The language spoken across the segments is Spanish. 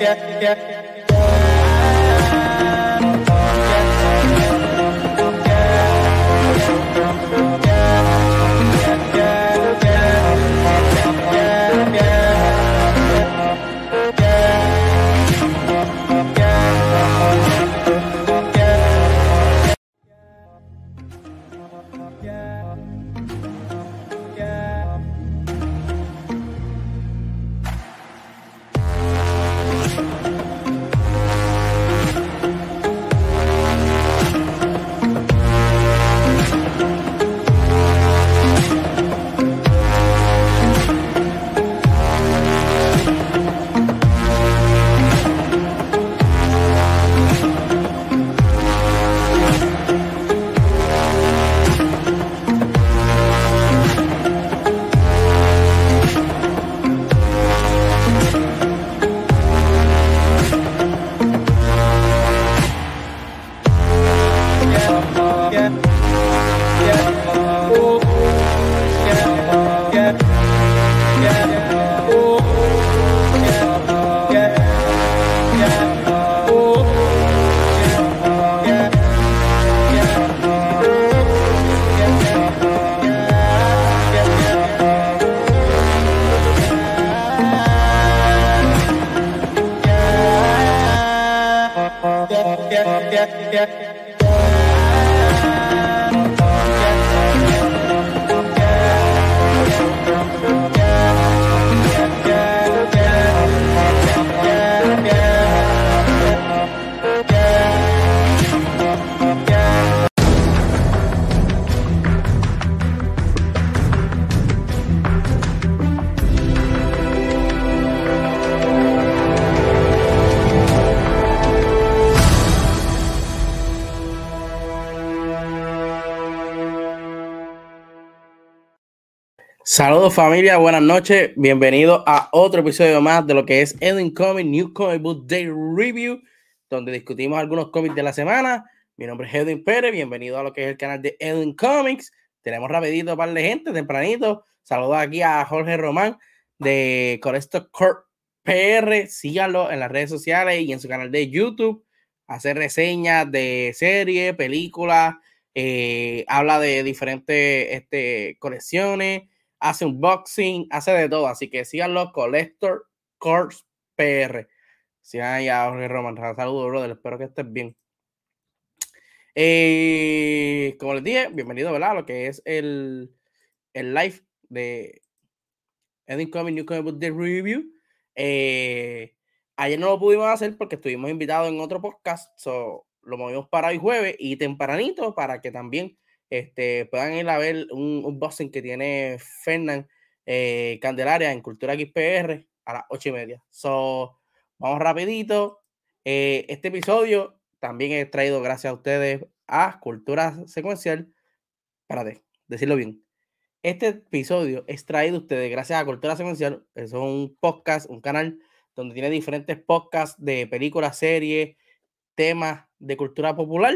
yeah, yeah. Saludos familia, buenas noches, bienvenidos a otro episodio más de lo que es Edwin Comics New Comic Book Day Review, donde discutimos algunos cómics de la semana. Mi nombre es Edwin Pérez, bienvenido a lo que es el canal de Edwin Comics. Tenemos rapidito para de gente, tempranito. Saludos aquí a Jorge Román de Coresto Corp PR, síganlo en las redes sociales y en su canal de YouTube. Hace reseñas de series, películas, eh, habla de diferentes este, colecciones hace unboxing, hace de todo. Así que síganlo, Collector Course PR. Sigan ya Jorge Roman. Saludos, brother. Espero que estés bien. Eh, como les dije, bienvenido ¿verdad? a lo que es el, el live de Edwin Coming New Comic Book Review. Eh, ayer no lo pudimos hacer porque estuvimos invitados en otro podcast. So, lo movimos para hoy jueves y tempranito para que también este, puedan ir a ver un, un que tiene Fernán eh, Candelaria en Cultura XPR a las ocho y media. So, vamos rapidito. Eh, este episodio también es traído gracias a ustedes a Cultura Secuencial. Espérate, decirlo bien. Este episodio es traído a ustedes gracias a Cultura Secuencial. Es un podcast, un canal donde tiene diferentes podcasts de películas, series, temas de cultura popular.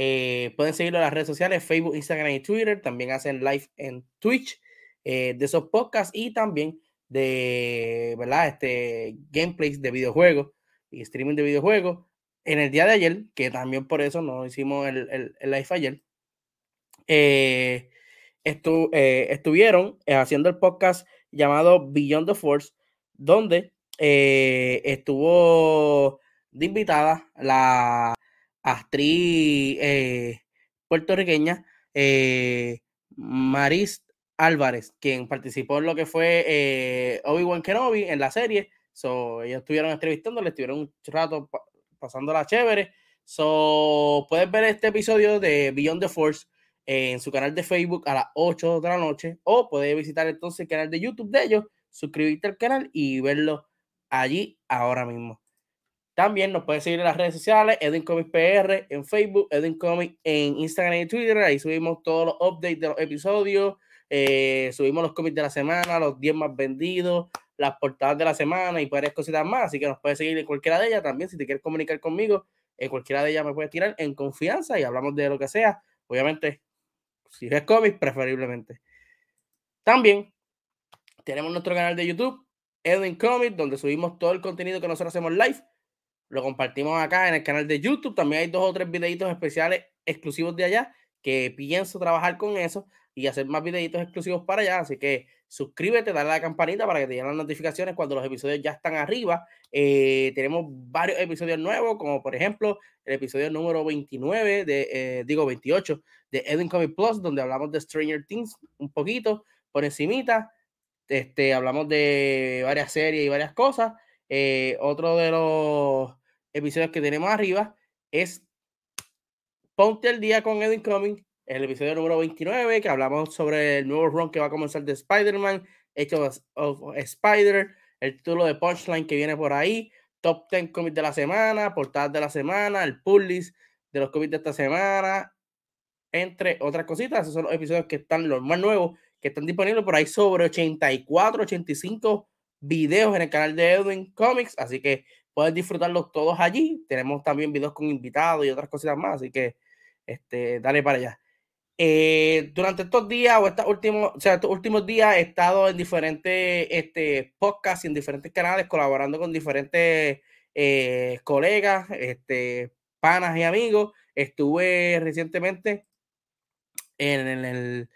Eh, pueden seguirlo en las redes sociales, Facebook, Instagram y Twitter. También hacen live en Twitch eh, de esos podcasts y también de, ¿verdad? Este, gameplays de videojuegos y streaming de videojuegos. En el día de ayer, que también por eso no hicimos el, el, live ayer, eh, estuvieron haciendo el podcast llamado Beyond the Force, donde estuvo de invitada la actriz eh, puertorriqueña eh, Maris Álvarez, quien participó en lo que fue eh, Obi-Wan Kenobi en la serie. So, ellos estuvieron entrevistando, le estuvieron un rato pasando la chévere. So, puedes ver este episodio de Beyond the Force en su canal de Facebook a las 8 de la noche o puedes visitar entonces el canal de YouTube de ellos, suscribirte al canal y verlo allí ahora mismo. También nos puedes seguir en las redes sociales, Edwin Comics PR en Facebook, Edwin Comics en Instagram y Twitter. Ahí subimos todos los updates de los episodios, eh, subimos los cómics de la semana, los 10 más vendidos, las portadas de la semana y varias cositas más. Así que nos puedes seguir en cualquiera de ellas también. Si te quieres comunicar conmigo, en cualquiera de ellas me puedes tirar en confianza y hablamos de lo que sea. Obviamente, si es cómics, preferiblemente. También tenemos nuestro canal de YouTube, Edwin Comics, donde subimos todo el contenido que nosotros hacemos live lo compartimos acá en el canal de YouTube. También hay dos o tres videitos especiales exclusivos de allá que pienso trabajar con eso y hacer más videitos exclusivos para allá. Así que suscríbete, dale a la campanita para que te lleguen las notificaciones cuando los episodios ya están arriba. Eh, tenemos varios episodios nuevos, como por ejemplo el episodio número 29, de, eh, digo 28, de Edwin Comic Plus, donde hablamos de Stranger Things un poquito por encimita. Este, hablamos de varias series y varias cosas. Eh, otro de los episodios que tenemos arriba es Ponte el día con Edwin Cumming, el episodio número 29, que hablamos sobre el nuevo run que va a comenzar de Spider-Man, hecho of Spider, el título de Punchline que viene por ahí, top 10 cómics de la semana, portadas de la semana, el pull list de los cómics de esta semana, entre otras cositas. Esos son los episodios que están los más nuevos, que están disponibles por ahí sobre 84, 85 videos en el canal de Edwin Comics, así que puedes disfrutarlos todos allí. Tenemos también videos con invitados y otras cositas más, así que este, dale para allá. Eh, durante estos días o estos últimos, o sea, estos últimos días he estado en diferentes este, podcasts y en diferentes canales colaborando con diferentes eh, colegas, este, panas y amigos. Estuve recientemente en, en el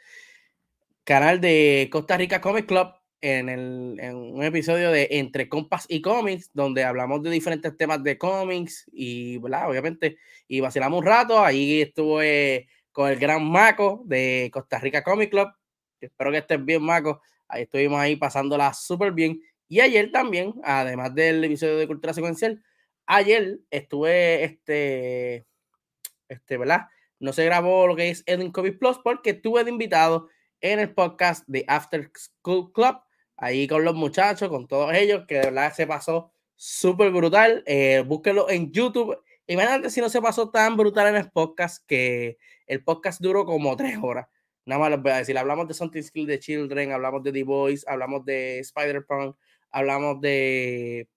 canal de Costa Rica Comic Club en, el, en un episodio de Entre Compas y Cómics, donde hablamos de diferentes temas de cómics y, ¿verdad? Obviamente, y vacilamos un rato. Ahí estuve con el gran Maco de Costa Rica Comic Club. Espero que estés bien, Maco. Ahí estuvimos ahí pasándola súper bien. Y ayer también, además del episodio de Cultura Secuencial, ayer estuve, este, este, ¿verdad? No se grabó lo que es Edwin Comics Plus porque estuve de invitado en el podcast de After School Club, ahí con los muchachos, con todos ellos, que de verdad se pasó súper brutal. Eh, búsquenlo en YouTube. Imagínate si no se pasó tan brutal en el podcast que el podcast duró como tres horas. Nada más les voy a decir, hablamos de Something Skill de Children, hablamos de The Boys, hablamos de Spider-Punk, hablamos de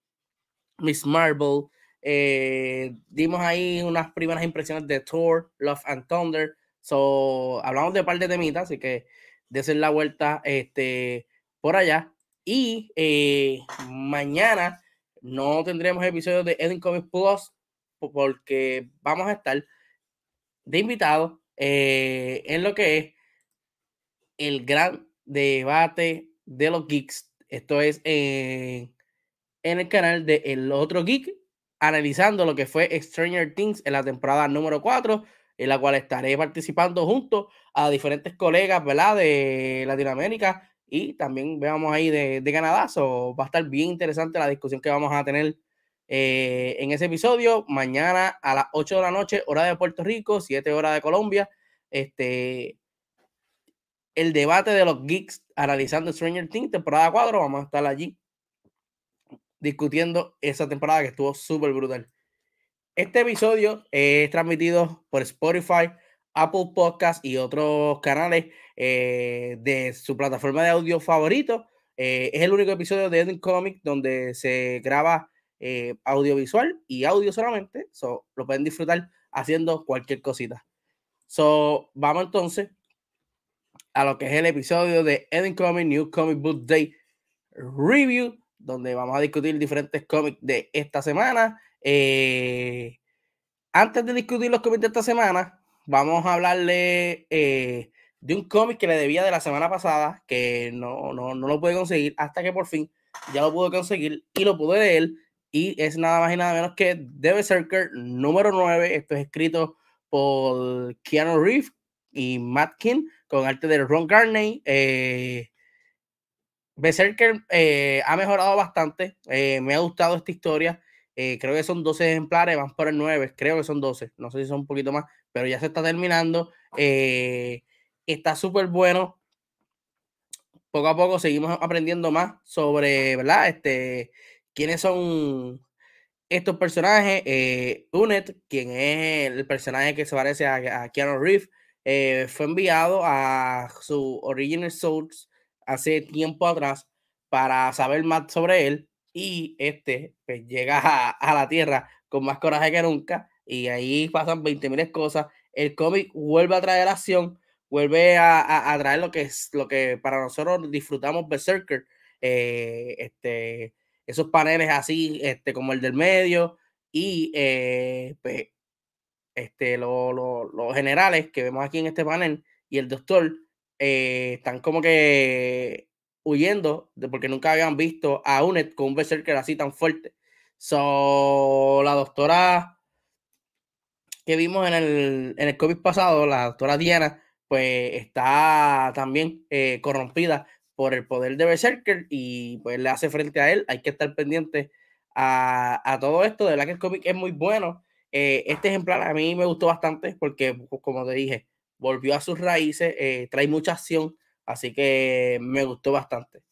Miss Marvel, eh, dimos ahí unas primeras impresiones de Thor, Love and Thunder, so, hablamos de un par de temitas, así que de la vuelta este, por allá. Y eh, mañana no tendremos episodio de Eden Comics Plus porque vamos a estar de invitado eh, en lo que es el gran debate de los geeks. Esto es en, en el canal de El Otro Geek, analizando lo que fue Stranger Things en la temporada número 4 en la cual estaré participando junto a diferentes colegas, ¿verdad? De Latinoamérica y también veamos ahí de, de Canadá. So, va a estar bien interesante la discusión que vamos a tener eh, en ese episodio. Mañana a las 8 de la noche, hora de Puerto Rico, 7 horas de Colombia. Este, el debate de los geeks analizando Stranger Things, temporada 4. Vamos a estar allí discutiendo esa temporada que estuvo súper brutal. Este episodio es transmitido por Spotify, Apple Podcast y otros canales eh, de su plataforma de audio favorito. Eh, es el único episodio de Edwin Comic donde se graba eh, audiovisual y audio solamente. So, lo pueden disfrutar haciendo cualquier cosita. So, vamos entonces a lo que es el episodio de Edwin Comic New Comic Book Day Review, donde vamos a discutir diferentes cómics de esta semana. Antes de discutir los cómics de esta semana, vamos a hablarle eh, de un cómic que le debía de la semana pasada, que no, no, no lo pude conseguir hasta que por fin ya lo pude conseguir y lo pude leer. Y es nada más y nada menos que The Berserker número 9. Esto es escrito por Keanu Reeves y Matt King con arte de Ron Garney. Eh, Berserker eh, ha mejorado bastante. Eh, me ha gustado esta historia. Creo que son 12 ejemplares, van por el 9. Creo que son 12. No sé si son un poquito más, pero ya se está terminando. está súper bueno. Poco a poco seguimos aprendiendo más sobre, ¿verdad? Este, quiénes son estos personajes. Unet, quien es el personaje que se parece a, a Keanu Reeves, fue enviado a su Original Souls hace tiempo atrás para saber más sobre él y este pues llega a, la Tierra con más coraje que nunca y ahí pasan 20 mil cosas. El cómic vuelve a traer acción, vuelve a, a, traer lo que es lo que para nosotros disfrutamos Berserker, eh, este, esos paneles así, este, como el del medio y eh, pues, este, los generales que vemos aquí en este panel y el doctor eh, están como que huyendo porque nunca habían visto a Unet con un berserker así tan fuerte. So, la doctora que vimos en el, en el COVID pasado, la doctora Diana, pues está también eh, corrompida por el poder de Berserker y pues le hace frente a él. Hay que estar pendiente a, a todo esto. De verdad que el cómic es muy bueno. Eh, este ejemplar a mí me gustó bastante porque, como te dije, volvió a sus raíces, eh, trae mucha acción, así que me gustó bastante.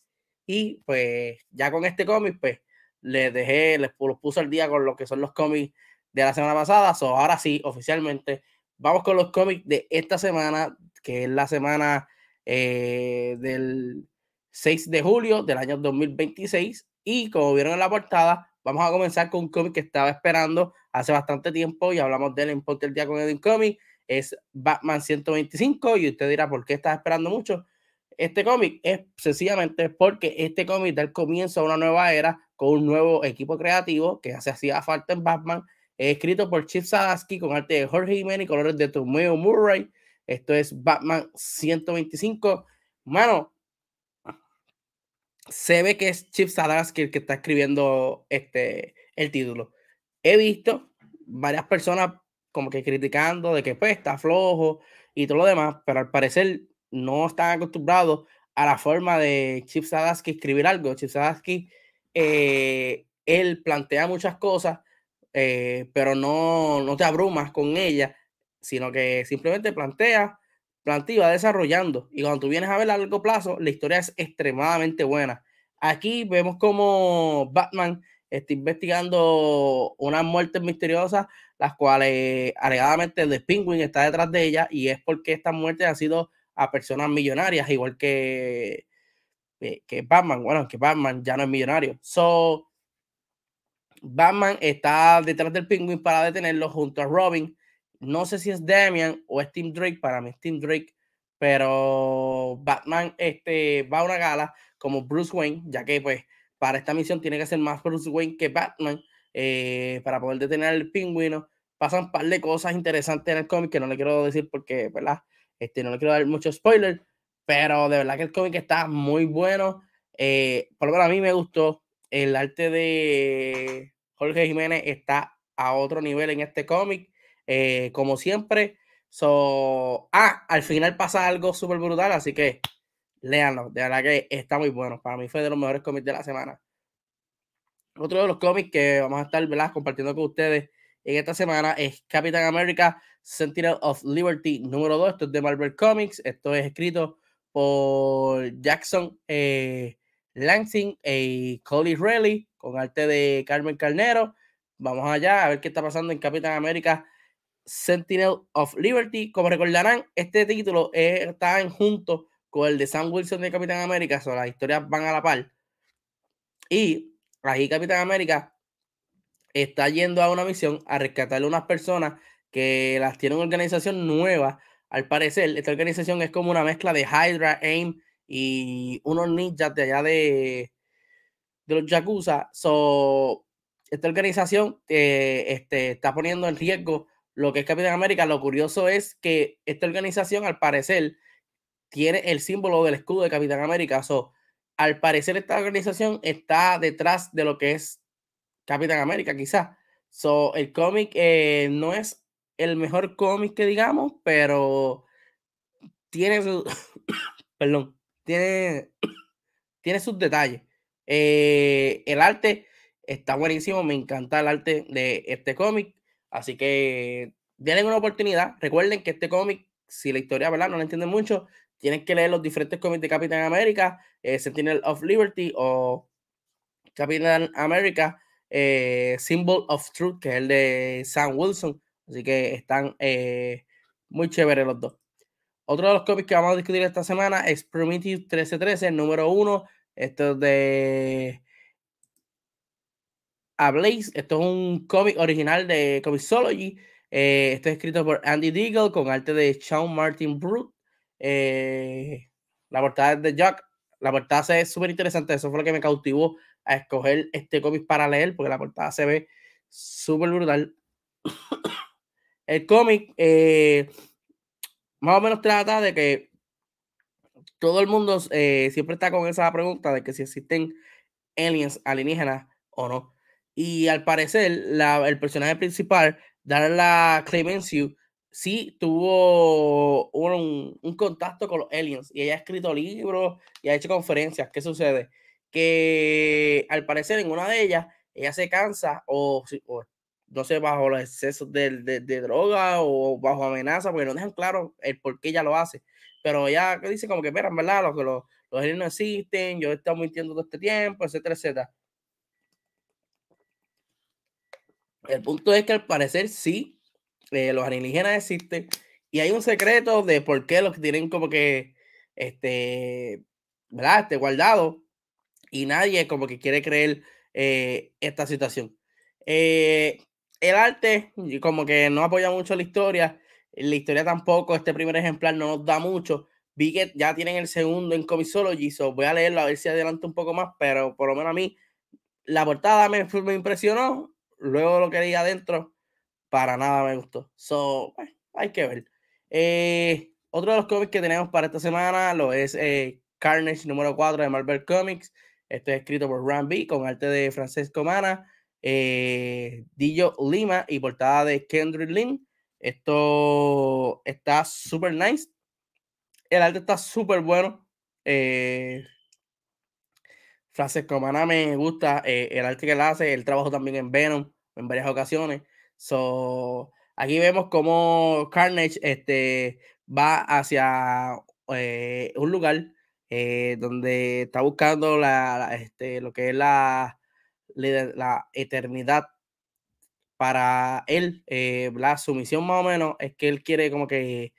Y pues ya con este cómic, pues les dejé, les puse al día con lo que son los cómics de la semana pasada. So, ahora sí, oficialmente, vamos con los cómics de esta semana, que es la semana eh, del 6 de julio del año 2026. Y como vieron en la portada, vamos a comenzar con un cómic que estaba esperando hace bastante tiempo y hablamos de él en Ponte el Día con Edwin Comic es Batman 125 y usted dirá, ¿por qué estás esperando mucho? Este cómic es sencillamente porque este cómic da el comienzo a una nueva era con un nuevo equipo creativo que se hacía falta en Batman, escrito por Chip Zdarsky con arte de Jorge Jiménez y colores de Tomeo Murray. Esto es Batman 125. Mano, se ve que es Chip Zdarsky el que está escribiendo este, el título. He visto varias personas como que criticando de que pues está flojo y todo lo demás, pero al parecer no están acostumbrados a la forma de Chip Zdarsky escribir algo. Chip Zdarsky, eh, él plantea muchas cosas, eh, pero no, no te abrumas con ella, sino que simplemente plantea, plantea y va desarrollando. Y cuando tú vienes a ver a largo plazo, la historia es extremadamente buena. Aquí vemos como Batman está investigando unas muertes misteriosas las cuales alegadamente el Penguin está detrás de ella y es porque estas muertes han sido a personas millonarias, igual que, que, Batman. Bueno, que Batman ya no es millonario. So, Batman está detrás del Penguin para detenerlo junto a Robin. No sé si es Damian o es Tim Drake, para mí es Tim Drake, pero Batman este, va a una gala como Bruce Wayne, ya que pues para esta misión tiene que ser más Bruce Wayne que Batman eh, para poder detener al pingüino pasan un par de cosas interesantes en el cómic que no le quiero decir porque, ¿verdad? Este, no le quiero dar mucho spoiler, pero de verdad que el cómic está muy bueno. Eh, por lo menos a mí me gustó. El arte de Jorge Jiménez está a otro nivel en este cómic. Eh, como siempre. So, ah, al final pasa algo súper brutal, así que léanlo. De verdad que está muy bueno. Para mí fue de los mejores cómics de la semana. Otro de los cómics que vamos a estar compartiendo con ustedes en esta semana es Captain America Sentinel of Liberty número 2. Esto es de Marvel Comics. Esto es escrito por Jackson eh, Lansing y Coley Raleigh con arte de Carmen Carnero. Vamos allá a ver qué está pasando en Capitán América Sentinel of Liberty. Como recordarán, este título está en junto con el de Sam Wilson de Capitán América, o las historias van a la par. Y ahí Capitán América está yendo a una misión a rescatarle a unas personas que las tiene una organización nueva. Al parecer, esta organización es como una mezcla de Hydra, AIM y unos ninjas de allá de, de los Yakuza. So, esta organización eh, este, está poniendo en riesgo lo que es Capitán América. Lo curioso es que esta organización, al parecer, tiene el símbolo del escudo de Capitán América. So, al parecer, esta organización está detrás de lo que es Capitán América, quizás. So, el cómic eh, no es el mejor cómic que digamos, pero tiene su. perdón. Tiene, tiene sus detalles. Eh, el arte está buenísimo. Me encanta el arte de este cómic. Así que denle una oportunidad. Recuerden que este cómic, si la historia ¿verdad? no la entienden mucho, tienen que leer los diferentes cómics de Capitán América, eh, Sentinel of Liberty o Capitán América, eh, Symbol of Truth, que es el de Sam Wilson. Así que están muy chéveres los dos. Otro de los cómics que vamos a discutir esta semana es Prometheus 1313, número uno. Esto es de a Blaze. Esto es un cómic original de Comixology. Eh, esto es escrito por Andy Deagle con arte de Sean Martin Brute. Eh, la portada es de Jack. La portada se ve súper interesante. Eso fue lo que me cautivó a escoger este cómic para leer, porque la portada se ve súper brutal. El cómic eh, más o menos trata de que todo el mundo eh, siempre está con esa pregunta de que si existen aliens alienígenas o no. Y al parecer, el personaje principal, Darla Clemencio, sí tuvo un, contacto con los aliens y ella ha escrito libros y ha hecho conferencias. ¿Qué sucede? Que al parecer en una de ellas ella se cansa o, no sé, bajo los excesos de, de, droga o bajo amenaza, porque no dejan claro el por qué ella lo hace. Pero ella dice como que, mira, verdad, los, los, los aliens no existen, yo he estado mintiendo todo este tiempo, etcétera, etcétera. El punto es que al parecer sí, eh, los alienígenas existen y hay un secreto de por qué los tienen como que, este, ¿verdad? Este guardado y nadie como que quiere creer eh, esta situación. Eh, el arte como que no apoya mucho la historia. La historia tampoco, este primer ejemplar no nos da mucho. Vi que ya tienen el segundo en Comisology, so voy a leerlo a ver si adelanta un poco más, pero por lo menos a mí la portada me, me impresionó. Luego lo que leí adentro, para nada me gustó. So, hay que ver. Eh, otro de los cómics que tenemos para esta semana lo es eh, Carnage número 4 de Marvel Comics. Esto es escrito por Ramby con arte de Francesco Mana eh, Dillo Lima y portada de Kendrick Lynn. Esto está súper nice. El arte está súper bueno. Eh, Francesco Mana me gusta eh, el arte que él hace. El trabajo también en Venom en varias ocasiones. So, aquí vemos cómo Carnage este, va hacia eh, un lugar eh, donde está buscando la, este, lo que es la la eternidad para él, eh, la su misión más o menos es que él quiere como que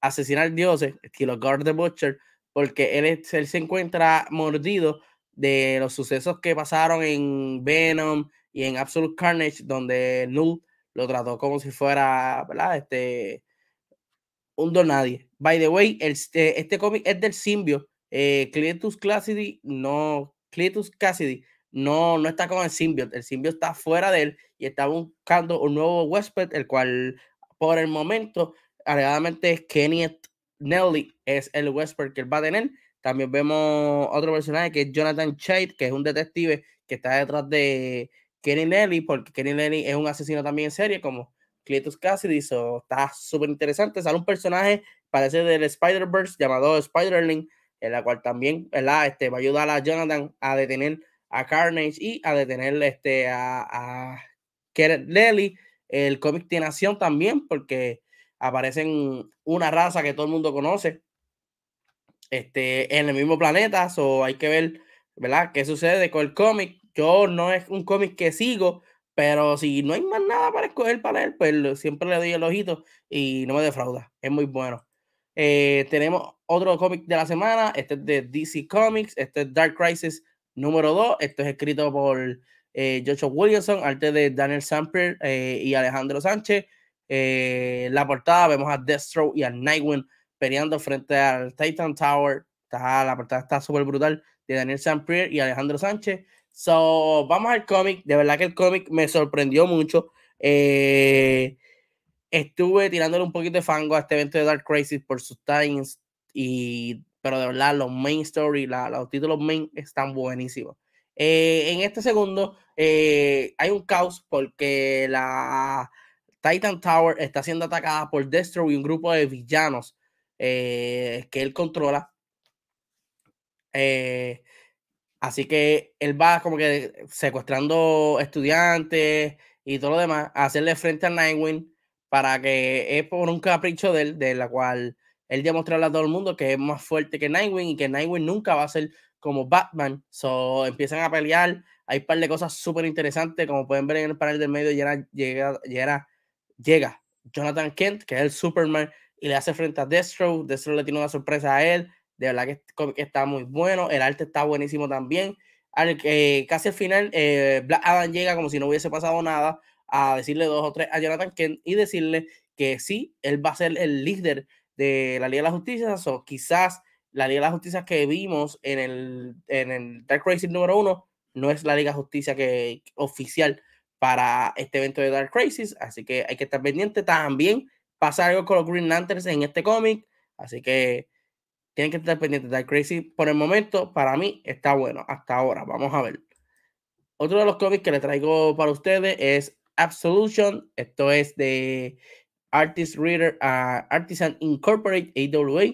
asesinar dioses, estilo Guard the Butcher, porque él, se encuentra mordido de los sucesos que pasaron en Venom y en Absolute Carnage, donde Null lo trató como si fuera. Este, un don nadie. By the way, este, este cómic es del simbio. Eh, Cletus Cassidy, no, Cletus Cassidy no, no está con el symbiote. El symbiote está fuera de él y está buscando un nuevo huésped, el cual por el momento, alegadamente, Kenneth Nelly es el huésped que él va a tener. También vemos otro personaje que es Jonathan Chait, que es un detective que está detrás de Kenny Nelly, porque Kenny Nelly es un asesino también en serie, como Cletus Cassidy. So, está súper interesante. Sale un personaje, parece del Spider-Verse, llamado Spider-Link, en la cual también Este, va a ayudar a Jonathan a detener a Carnage y a detener este, a, a Kenneth Lely. El cómic tiene acción también porque aparecen una raza que todo el mundo conoce este, en el mismo planeta. o hay que ver, ¿verdad? ¿Qué sucede con el cómic? Yo no es un cómic que sigo, Pero si no hay más nada para escoger para él, pues siempre le doy el ojito y no me defrauda. Es muy bueno. Eh, tenemos otro cómic de la semana. Este es de DC Comics. Este es Dark Crisis número 2. Esto es escrito por eh, Joshua Williamson, arte de Daniel Samper eh, y Alejandro Sánchez. Eh, la portada vemos a Deathstroke y a Nightwing peleando frente al Titan Tower. La portada está súper brutal de Daniel Samper y Alejandro Sánchez. So, vamos al cómic. De verdad que el cómic me sorprendió mucho. Eh, estuve tirándole un poquito de fango a este evento de Dark Crisis por sus times. Y, pero de verdad, los main story, la, los títulos main están buenísimos. Eh, en este segundo eh, hay un caos porque la Titan Tower está siendo atacada por Destro y un grupo de villanos que él controla. Eh, Así que él va como que secuestrando estudiantes y todo lo demás, a hacerle frente a Nightwing para que es por un capricho de él, de la cual él ya mostrarle a todo el mundo que es más fuerte que Nightwing y que Nightwing nunca va a ser como Batman. So empiezan a pelear. Hay un par de cosas súper interesantes, como pueden ver en el panel del medio, llega, llega, llega, llega Jonathan Kent, que es el Superman, y le hace frente a Destro. Destro le tiene una sorpresa a él de verdad que, está muy bueno. El arte está buenísimo también. Al, casi al final, eh, Black Adam llega como si no hubiese pasado nada a decirle dos o tres a Jonathan Kent y decirle que sí, él va a ser el líder de la Liga de la Justicia. O quizás la Liga de la Justicia que vimos en el, en el Dark Crisis número uno no es la Liga de Justicia que, oficial para este evento de Dark Crisis. Así que hay que estar pendiente. También pasa algo con los Green Lanterns en este cómic. Así que tienen que estar pendientes. de Crazy, por el momento, para mí está bueno. Hasta ahora, vamos a ver. Otro de los cómics que le traigo para ustedes es Absolution. Esto es de Artist Reader, uh, Artisan Incorporate, AWA.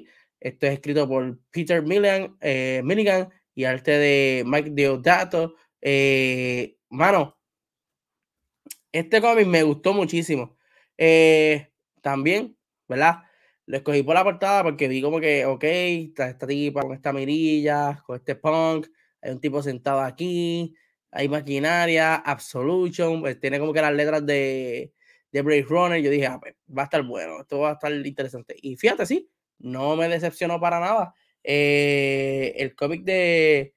Esto es escrito por Peter Milligan, eh, Milligan y arte de Mike Deodato. Eh, mano, este cómic me gustó muchísimo. Eh, también, ¿verdad? Lo escogí por la portada porque vi como que, ok, está esta tipa con esta mirilla, con este punk, hay un tipo sentado aquí, hay maquinaria, Absolution, pues tiene como que las letras de, de Brave Runner. Yo dije, ah, pues, va a estar bueno, esto va a estar interesante. Y fíjate, sí, no me decepcionó para nada. Eh, el cómic de,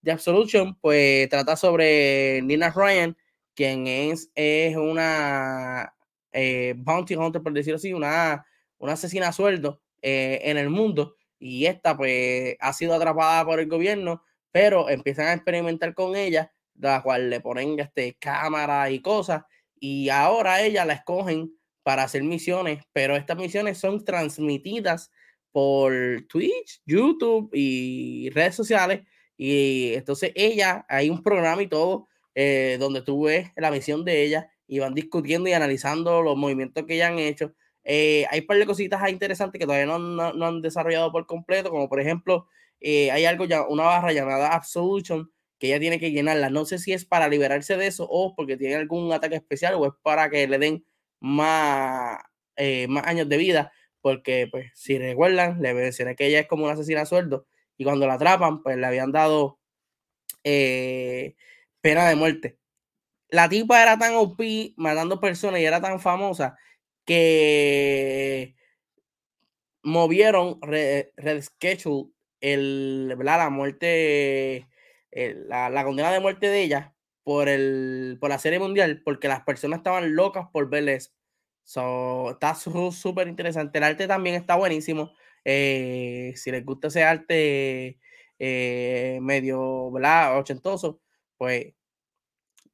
de Absolution, pues trata sobre Nina Ryan, quien es, es una eh, bounty hunter, por decirlo así, una una asesina sueldo eh, en el mundo y esta pues ha sido atrapada por el gobierno, pero empiezan a experimentar con ella, la cual le ponen este, cámara y cosas, y ahora ella la escogen para hacer misiones, pero estas misiones son transmitidas por Twitch, YouTube y redes sociales, y entonces ella, hay un programa y todo, eh, donde tú ves la misión de ella y van discutiendo y analizando los movimientos que ella han hecho. Eh, hay un par de cositas interesantes que todavía no, han desarrollado por completo, como por ejemplo, eh, hay algo ya, una barra llamada Absolution que ella tiene que llenarla. No sé si es para liberarse de eso o porque tiene algún ataque especial o es para que le den más, eh, más años de vida. Porque, pues, si recuerdan, le mencioné que ella es como una asesina a sueldo y cuando la atrapan, pues le habían dado pena de muerte. La tipa era tan OP matando personas y era tan famosa que movieron, reschedule el, la muerte, la, condena de muerte de ella por, el, por la serie mundial, porque las personas estaban locas por verles. So, está súper interesante. El arte también está buenísimo. Eh, si les gusta ese arte eh, medio ¿verdad? ochentoso, pues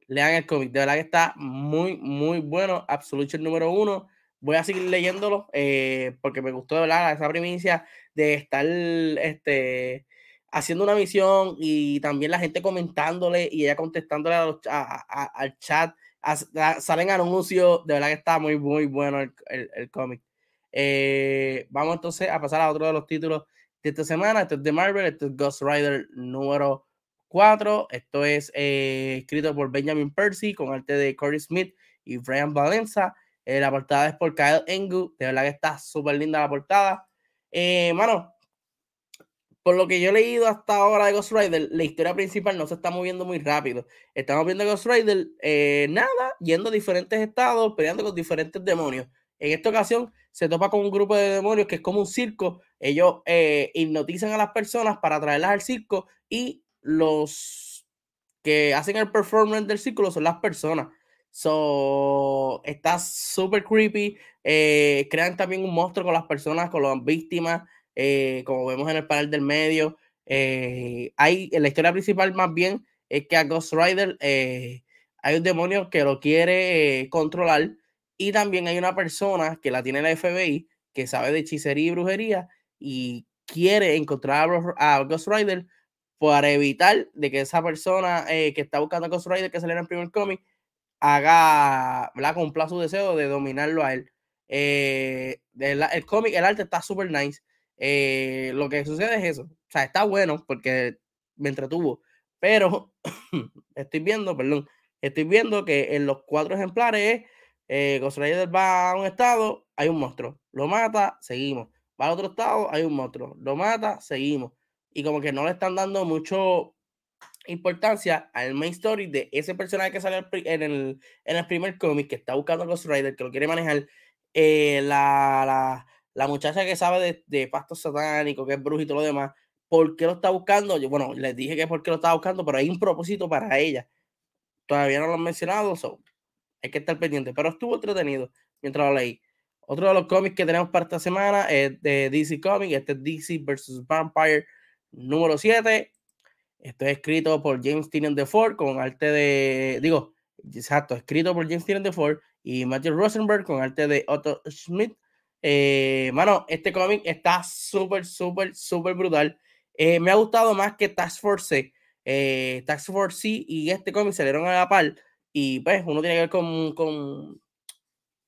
lean el cómic. De verdad que está muy, muy bueno. Absolution número uno voy a seguir leyéndolo eh, porque me gustó hablar esa primicia de estar este, haciendo una misión y también la gente comentándole y ella contestándole al chat. salen anuncios, de verdad que está muy, muy bueno el, el, cómic. Eh, vamos entonces a pasar a otro de los títulos de esta semana. Esto es de Marvel, esto es Ghost Rider número 4. Esto es eh, escrito por Benjamin Percy con arte de Corey Smith y Brian Valenza. Eh, la portada es por Kyle Engu. De verdad que está súper linda la portada. Eh, mano, por lo que yo he leído hasta ahora de Ghost Rider, la historia principal no se está moviendo muy rápido. Estamos viendo Ghost Rider, eh, nada, yendo a diferentes estados, peleando con diferentes demonios. En esta ocasión se topa con un grupo de demonios que es como un circo. Ellos eh, hipnotizan a las personas para traerlas al circo y los que hacen el performance del círculo son las personas. So, está súper creepy. Eh, crean también un monstruo con las personas, con las víctimas. Eh, como vemos en el panel del medio. Eh, hay, la historia principal más bien es que a Ghost Rider eh, hay un demonio que lo quiere controlar y también hay una persona que la tiene la FBI que sabe de hechicería y brujería y quiere encontrar a, Ghost Rider para evitar de que esa persona que está buscando a Ghost Rider que saliera en el primer cómic haga, ¿verdad? Cumpla su deseo de dominarlo a él. el, el cómic, el arte está súper nice. Eh, lo que sucede es eso. O sea, está bueno porque me entretuvo. Pero estoy viendo, perdón, estoy viendo que en los cuatro ejemplares, eh, Ghost Rider va a un estado, hay un monstruo. Lo mata, seguimos. Va a otro estado, hay un monstruo. Lo mata, seguimos. Y como que no le están dando mucho importancia al main story de ese personaje que sale en el, en el primer cómic que está buscando a Ghost Rider, que lo quiere manejar. Eh, la, la la muchacha que sabe de, de pastos satánicos, que es brujo y todo lo demás, ¿por qué lo está buscando? Bueno, les dije que es porque lo estaba buscando, pero hay un propósito para ella. Todavía no lo han mencionado, so, hay que estar pendiente, pero estuvo entretenido mientras lo leí. Otro de los cómics que tenemos para esta semana es de DC Comics, este es DC vs. Vampire número 7. Esto es escrito por James Tynion Ford con arte de, digo, exacto, escrito por James Tynion Ford y Matthew Rosenberg con arte de Otto Schmidt eh, mano, este cómic está súper, súper, súper brutal. Eh, me ha gustado más que Task Force eh, Task Force C y este cómic salieron a la par. Y pues uno tiene que ver con, con,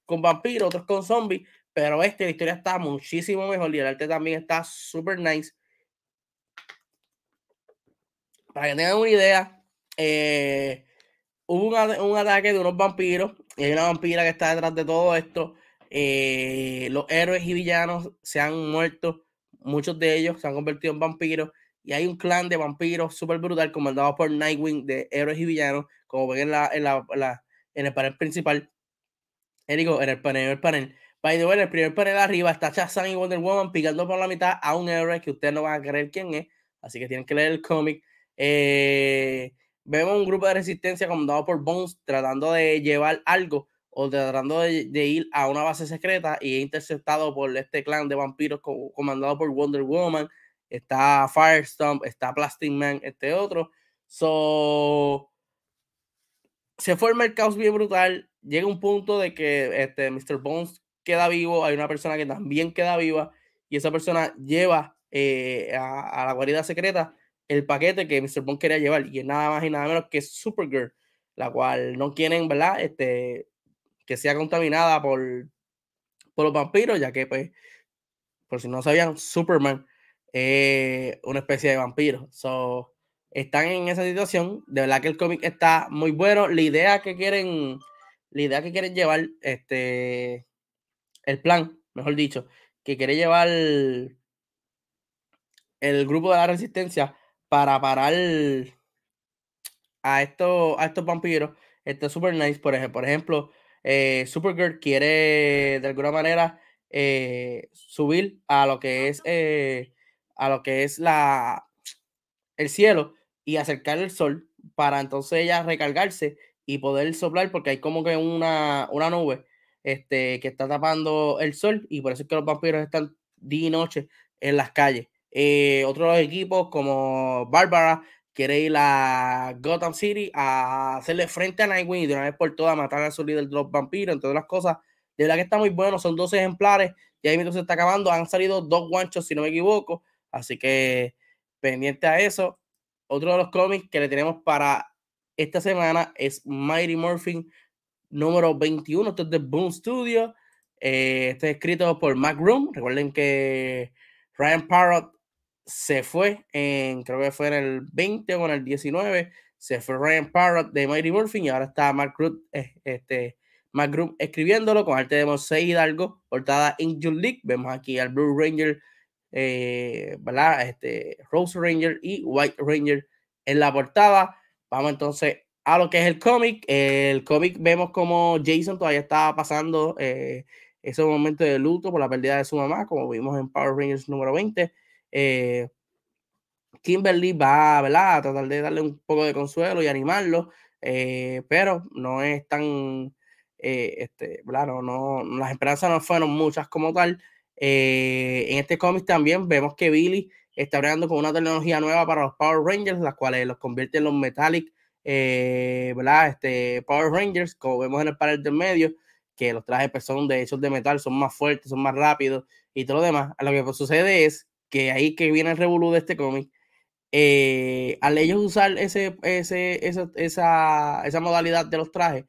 con vampiros, otros con zombies. Pero este, la historia está muchísimo mejor y el arte también está súper nice. Para que tengan una idea, eh, hubo un, un, ataque de unos vampiros y hay una vampira que está detrás de todo esto. Eh, los héroes y villanos se han muerto, muchos de ellos se han convertido en vampiros y hay un clan de vampiros súper brutal comandado por Nightwing de héroes y villanos, como ven en, la, en, el panel principal. Digo, en el el panel. By the en el primer panel arriba está Shazam y Wonder Woman picando por la mitad a un héroe que ustedes no van a creer quién es, así que tienen que leer el cómic. Eh, vemos un grupo de resistencia comandado por Bones tratando de llevar algo o tratando de, ir a una base secreta y es interceptado por este clan de vampiros comandado por Wonder Woman, está Firestorm, está Plastic Man, este otro. So, se forma el caos bien brutal. Llega un punto de que este, Mr. Bones queda vivo, hay una persona que también queda viva y esa persona lleva eh, a, la guarida secreta el paquete que Mr. Bones quería llevar y es nada más y nada menos que Supergirl, la cual no quieren, ¿verdad? Este, que sea contaminada por, por los vampiros, ya que, pues, por si no sabían, Superman es una especie de vampiro. So, están en esa situación. De verdad que el cómic está muy bueno. La idea que quieren, la idea que quieren llevar, este, el plan, mejor dicho, que quiere llevar el, grupo de la resistencia para parar a estos, a estos vampiros. Este es super nice. Por ejemplo, por ejemplo, eh, Supergirl quiere de alguna manera eh, subir a lo que es eh, a lo que es la el cielo y acercar el sol para entonces ella recargarse y poder soplar porque hay como que una, una nube este, que está tapando el sol y por eso es que los vampiros están día y noche en las calles. otros equipos como Bárbara quiere ir a Gotham City a hacerle frente a Nightwing y de una vez por todas matar a su líder de los vampiros, entre otras cosas. De verdad que está muy bueno, son dos ejemplares, ya ahí se está acabando, han salido dos guanchos si no me equivoco, así que pendiente a eso. Otro de los cómics que le tenemos para esta semana es Mighty Morphin número 21, esto es de Boom Studio, eh, este es escrito por Mac Room, recuerden que Ryan Parrott se fue en, creo que fue en el 20 o en el 19, se fue Ryan Parrott de Mighty Morphin y ahora está Mark Root, eh, este, Mark escribiéndolo con arte de Mosey Hidalgo, portada Angel League. Vemos aquí al Blue Ranger eh. Este, Rose Ranger y White Ranger en la portada. Vamos entonces a lo que es el cómic. El cómic vemos como Jason todavía está pasando eh, ese momento de luto por la pérdida de su mamá, como vimos en Power Rangers número 20. Eh, Kimberly va a tratar de darle un poco de consuelo y animarlo, eh, pero no es tan, este, claro, no, las esperanzas no fueron muchas como tal. en este cómic también vemos que Billy está creando con una tecnología nueva para los Power Rangers, las cuales los convierte en los Metallic eh. Este, Power Rangers, como vemos en el panel del medio, que los trajes pues, son de hechos de metal, son más fuertes, son más rápidos y todo lo demás. Lo que sucede es que ahí que viene el revolú de este cómic, eh, al ellos usar ese, ese, esa, esa, esa, modalidad de los trajes,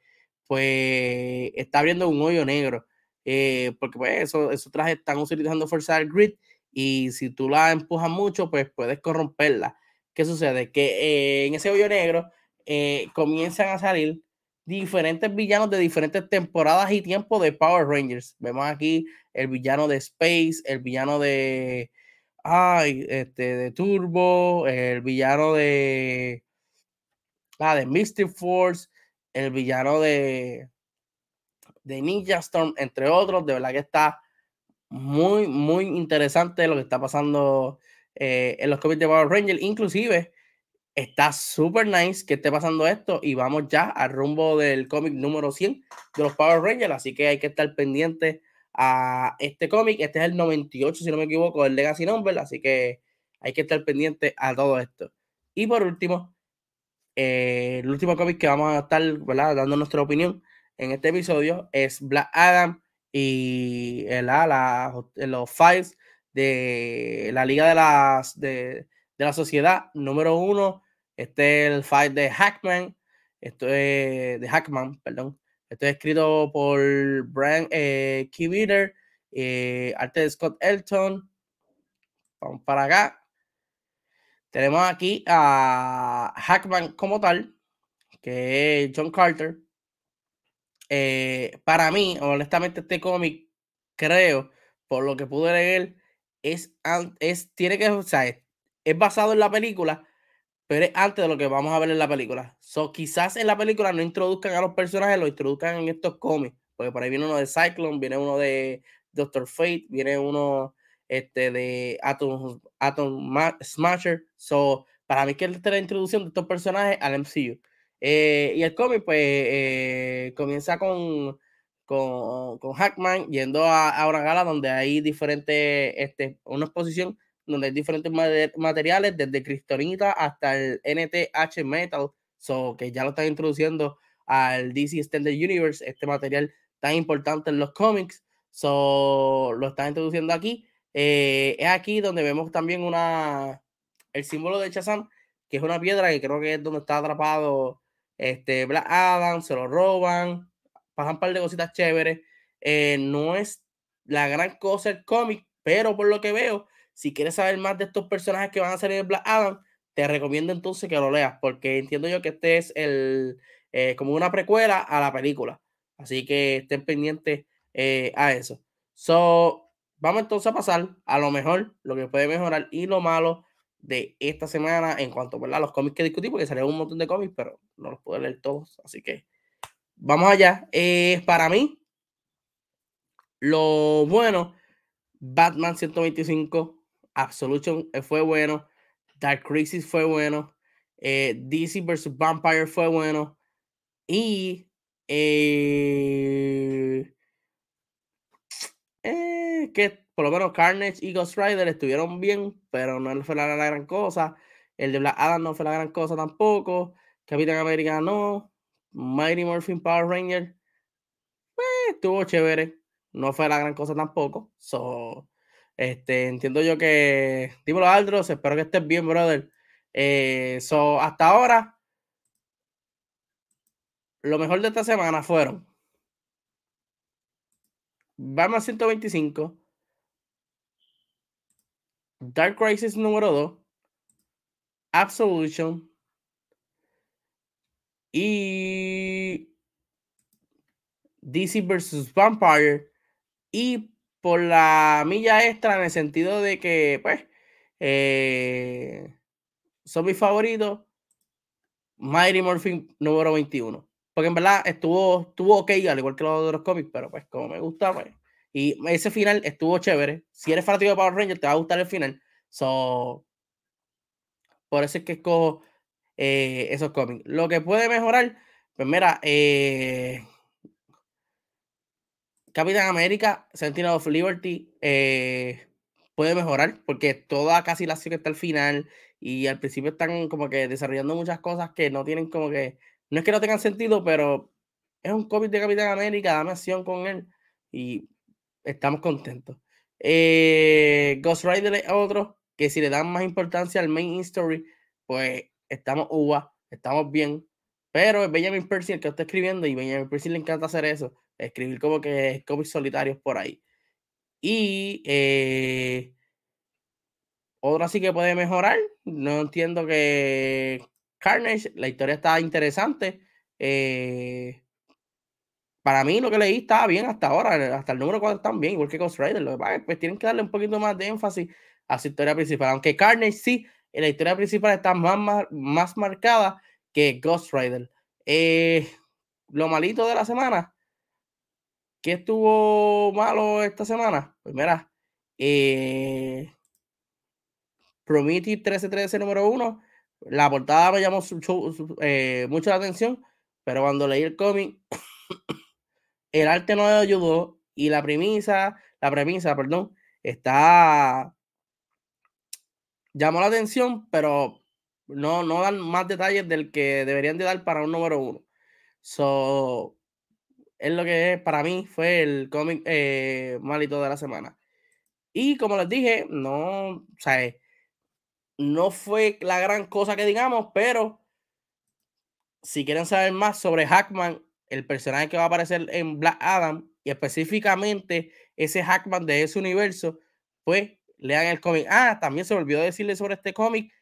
pues está abriendo un hoyo negro. Eh, porque pues eso, esos trajes están utilizando fuerza del grid y si tú la empujas mucho, pues puedes corromperla. ¿Qué sucede? Que en ese hoyo negro eh, comienzan a salir diferentes villanos de diferentes temporadas y tiempos de Power Rangers. Vemos aquí el villano de Space, el villano de, ay, este, de Turbo, el villano de, ah, de Mystic Force, el villano de, de Ninja Storm, entre otros. De verdad que está muy, muy interesante lo que está pasando eh, en los cómics de Power Rangers. Inclusive, Está súper nice que esté pasando esto y vamos ya al rumbo del cómic número 100 de los Power Rangers, así que hay que estar pendiente a este cómic. Este es el 98, si no me equivoco, el Legacy Number, así que hay que estar pendiente a todo esto. Y por último, eh, el último cómic que vamos a estar dando nuestra opinión en este episodio es Black Adam y el, la, los files de la Liga de las de de la sociedad. Número uno, este es el fight de Hackman. Esto es de Hackman, perdón. Esto es escrito por Brian eh, eh, arte de Scott Elton. Vamos para acá. Tenemos aquí a Hackman como tal, que es John Carter. Eh, para mí, honestamente, este cómic, creo, por lo que pude leer, es, es tiene que, o es basado en la película, pero es antes de lo que vamos a ver en la película. So, quizás en la película no introduzcan a los personajes, lo introduzcan en estos cómics, porque por ahí viene uno de Cyclone, viene uno de Doctor Fate, viene uno este, de Atom, Atom Smasher. So, para mí que es la introducción de estos personajes al MCU. Eh, y el cómic, pues, eh, comienza con, con, con, Hackman yendo a, a, una gala donde hay diferentes, este, una exposición donde hay diferentes materiales, desde cristonita hasta el NTH Metal, so, que ya lo están introduciendo al DC Extended Universe, este material tan importante en los cómics, so, lo están introduciendo aquí. Eh, es aquí donde vemos también una, el símbolo de Shazam, que es una piedra que creo que es donde está atrapado este Black Adam, se lo roban, pasan un par de cositas chéveres. Eh, no es la gran cosa el cómic, pero por lo que veo, si quieres saber más de estos personajes que van a salir en Black Adam, te recomiendo entonces que lo leas, porque entiendo yo que este es el eh, como una precuela a la película. Así que estén pendientes eh, a eso. So, vamos entonces a pasar a lo mejor, lo que puede mejorar y lo malo de esta semana en cuanto a los cómics que discutí, porque salieron un montón de cómics, pero no los puedo leer todos. Así que vamos allá. Eh, para mí, lo bueno, Batman 125 Absolution eh, fue bueno. Dark Crisis fue bueno. Eh, DC vs. Vampire fue bueno. Y eh, que por lo menos Carnage y Ghost Rider estuvieron bien, pero no fue la, gran cosa. El de Black Adam no fue la gran cosa tampoco. Capitán América no. Mighty Morphin Power Ranger estuvo chévere. No fue la gran cosa tampoco. So, este, entiendo yo que. Dímelo, Aldros. Espero que estés bien, brother. Eh, hasta ahora, lo mejor de esta semana fueron Batman 125, Dark Crisis número 2, Absolution y DC vs. Vampire y por la milla extra en el sentido de que, pues, eh, son mis favoritos. Mighty Morphin número 21. Porque en verdad estuvo, estuvo ok, al igual que los otros cómics, pero pues como me gusta, pues. Y ese final estuvo chévere. Si eres fanático de Power Rangers, te va a gustar el final. So, por eso es que escojo eh, esos cómics. Lo que puede mejorar, pues mira, eh, Capitán América, Sentinel of Liberty, eh, puede mejorar porque toda casi la acción está al final y al principio están como que desarrollando muchas cosas que no tienen como que, no es que no tengan sentido, pero es un cómic de Capitán América, dame acción con él y estamos contentos. Eh, Ghost Rider es otro que si le dan más importancia al main story, pues estamos uva, estamos bien. Pero es Benjamin Percy el que está escribiendo y Benjamin Percy le encanta hacer eso, escribir como que cómics solitarios por ahí. Y eh, otra sí que puede mejorar. No entiendo que Carnage, la historia está interesante. Eh, para mí lo que leí estaba bien hasta ahora, hasta el número 4 están bien, igual que Ghost Rider. Lo que pasa pues tienen que darle un poquito más de énfasis a su historia principal. Aunque Carnage sí, en la historia principal está más, más, marcada que Ghost Rider. Eh, lo malito de la semana, ¿Qué estuvo malo esta semana? Pues mira, eh, Prometheus 1313 número uno. La portada me llamó eh, mucho la atención, pero cuando leí el cómic, el arte no ayudó y la premisa, la premisa, perdón, está llamó la atención, pero no, no dan más detalles del que deberían de dar para un número uno. So, es lo que para mí fue el cómic eh, malito de la semana. Y como les dije, no, o sea, no fue la gran cosa que digamos, pero si quieren saber más sobre Hackman, el personaje que va a aparecer en Black Adam, y específicamente ese Hackman de ese universo, pues lean el cómic. Ah, también se me olvidó decirle sobre este cómic.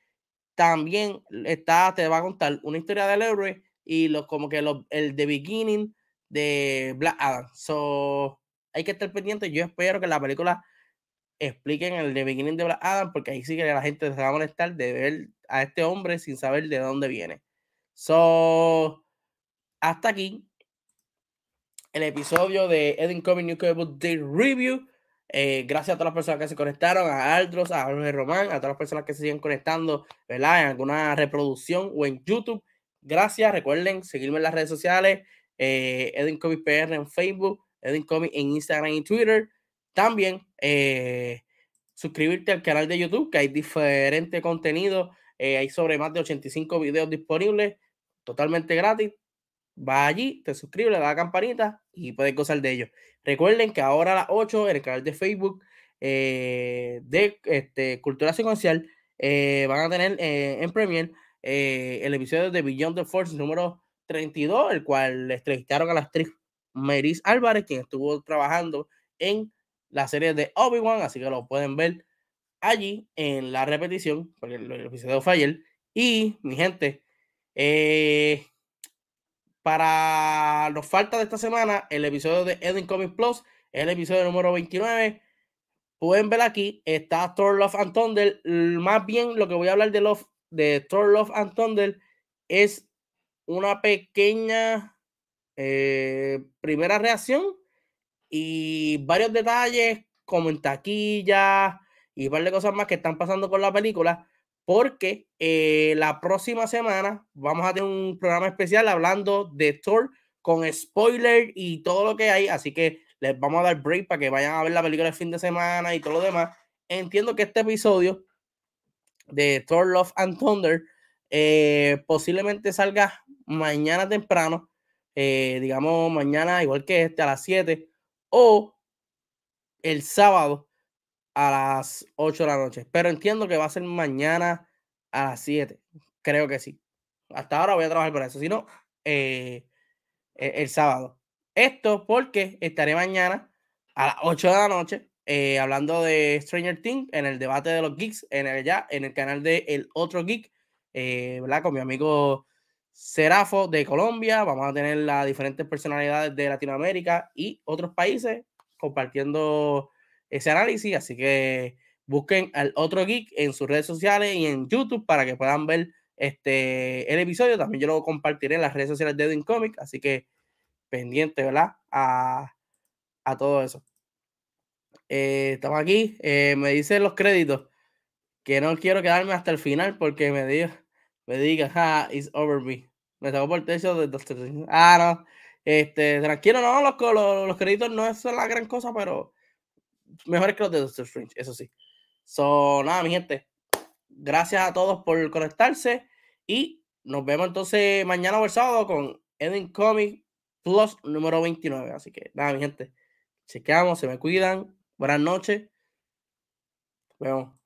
También está, te va a contar una historia del héroe y los, como que el de beginning de Black Adam. So, hay que estar pendiente. Yo espero que la película expliquen el de beginning de Black Adam, porque ahí sí que la gente se va a molestar de ver a este hombre sin saber de dónde viene. So, hasta aquí el episodio de Eden Comic New Comic Day Review. Eh, gracias a todas las personas que se conectaron, a Aldros, a Jorge Román, a todas las personas que se siguen conectando, ¿verdad? En alguna reproducción o en YouTube. Gracias. Recuerden seguirme en las redes sociales eh, Edwin Comic PR en Facebook, Edwin Comic en Instagram y Twitter. También eh, suscribirte al canal de YouTube, que hay diferente contenido. Eh, hay sobre más de 85 videos disponibles, totalmente gratis. Va allí, te suscribes, le das la campanita y puedes gozar de ellos. Recuerden que ahora a las 8 en el canal de Facebook eh, de este, Cultura Secuencial van a tener en Premiere el episodio de Beyond the Force número 32, el cual le entrevistaron a la actriz Meris Álvarez, quien estuvo trabajando en la serie de Obi-Wan, así que lo pueden ver allí en la repetición, porque el, episodio fue ayer. Y, mi gente, eh, para los falta de esta semana, el episodio de Eden Comics Plus el episodio número 29. Pueden ver aquí, está Thor Love and Thunder. Más bien, lo que voy a hablar de, Love, de Thor Love and Thunder es una pequeña eh, primera reacción y varios detalles como en taquilla y un par de cosas más que están pasando con la película porque eh, la próxima semana vamos a tener un programa especial hablando de Thor con spoiler y todo lo que hay, así que les vamos a dar break para que vayan a ver la película el fin de semana y todo lo demás. Entiendo que este episodio de Thor Love and Thunder eh, posiblemente salga mañana temprano, eh, digamos mañana igual que este a las 7 o el sábado a las 8 de la noche. Pero entiendo que va a ser mañana a las 7. Creo que sí. Hasta ahora voy a trabajar por eso. Si no, eh, e, el, sábado. Esto porque estaré mañana a las 8 de la noche hablando de Stranger Things en el debate de los geeks en el, ya, en el canal de El Otro Geek, ¿verdad? Con mi amigo Serafo de Colombia, vamos a tener las diferentes personalidades de Latinoamérica y otros países compartiendo ese análisis. Así que busquen al otro geek en sus redes sociales y en YouTube para que puedan ver este, el episodio. También yo lo compartiré en las redes sociales de Edwin Comic. Así que pendiente, ¿verdad? A, a todo eso. Eh, estamos aquí. Eh, me dicen los créditos que no quiero quedarme hasta el final porque me diga, me diga, ah, it's over me. Me sacó por el techo de Doctor Ah, no. Este, tranquilo, no, los, los, los créditos no es la gran cosa, pero mejores que los de Doctor Strange, eso sí. So, nada, mi gente. Gracias a todos por conectarse y nos vemos entonces mañana o el sábado con Edwin Comic Plus número 29. Así que nada, mi gente. Chequeamos, se me cuidan. Buenas noches. Nos vemos.